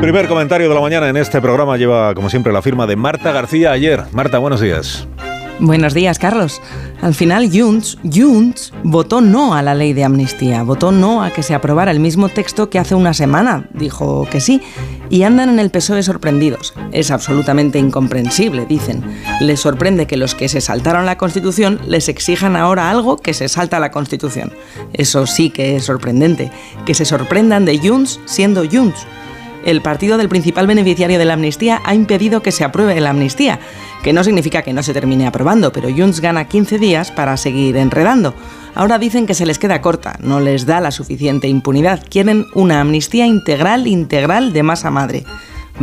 primer comentario de la mañana en este programa lleva, como siempre, la firma de Marta García ayer. Marta, buenos días. Buenos días, Carlos. Al final, Junts, Junts votó no a la ley de amnistía, votó no a que se aprobara el mismo texto que hace una semana. Dijo que sí. Y andan en el PSOE sorprendidos. Es absolutamente incomprensible, dicen. Les sorprende que los que se saltaron la Constitución les exijan ahora algo que se salta la Constitución. Eso sí que es sorprendente. Que se sorprendan de Junts siendo Junts el partido del principal beneficiario de la amnistía ha impedido que se apruebe la amnistía, que no significa que no se termine aprobando, pero Junts gana 15 días para seguir enredando. Ahora dicen que se les queda corta, no les da la suficiente impunidad, quieren una amnistía integral, integral de masa madre.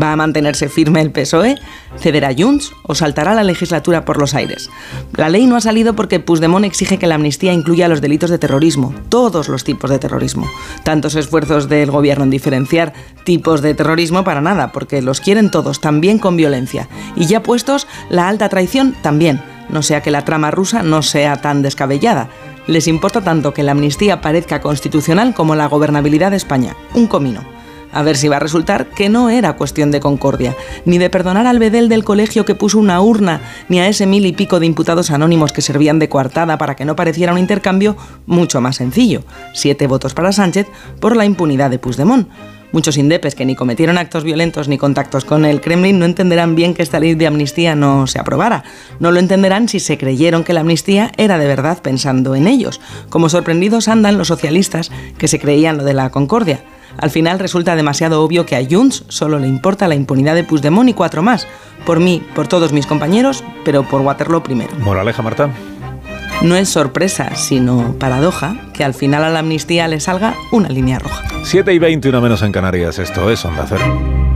¿Va a mantenerse firme el PSOE? ¿Cederá Junts o saltará la legislatura por los aires? La ley no ha salido porque Puigdemont exige que la amnistía incluya los delitos de terrorismo, todos los tipos de terrorismo. Tantos esfuerzos del gobierno en diferenciar tipos de terrorismo para nada, porque los quieren todos, también con violencia. Y ya puestos, la alta traición también, no sea que la trama rusa no sea tan descabellada. Les importa tanto que la amnistía parezca constitucional como la gobernabilidad de España. Un comino. A ver si va a resultar que no era cuestión de concordia, ni de perdonar al bedel del colegio que puso una urna, ni a ese mil y pico de imputados anónimos que servían de coartada para que no pareciera un intercambio mucho más sencillo. Siete votos para Sánchez por la impunidad de Puigdemont. Muchos indepes que ni cometieron actos violentos ni contactos con el Kremlin no entenderán bien que esta ley de amnistía no se aprobara. No lo entenderán si se creyeron que la amnistía era de verdad pensando en ellos. Como sorprendidos andan los socialistas que se creían lo de la concordia. Al final resulta demasiado obvio que a Junts solo le importa la impunidad de Puigdemont y cuatro más. Por mí, por todos mis compañeros, pero por Waterloo primero. Moraleja, Marta. No es sorpresa, sino paradoja, que al final a la amnistía le salga una línea roja. 7 y 21 menos en Canarias, esto es Onda Cero.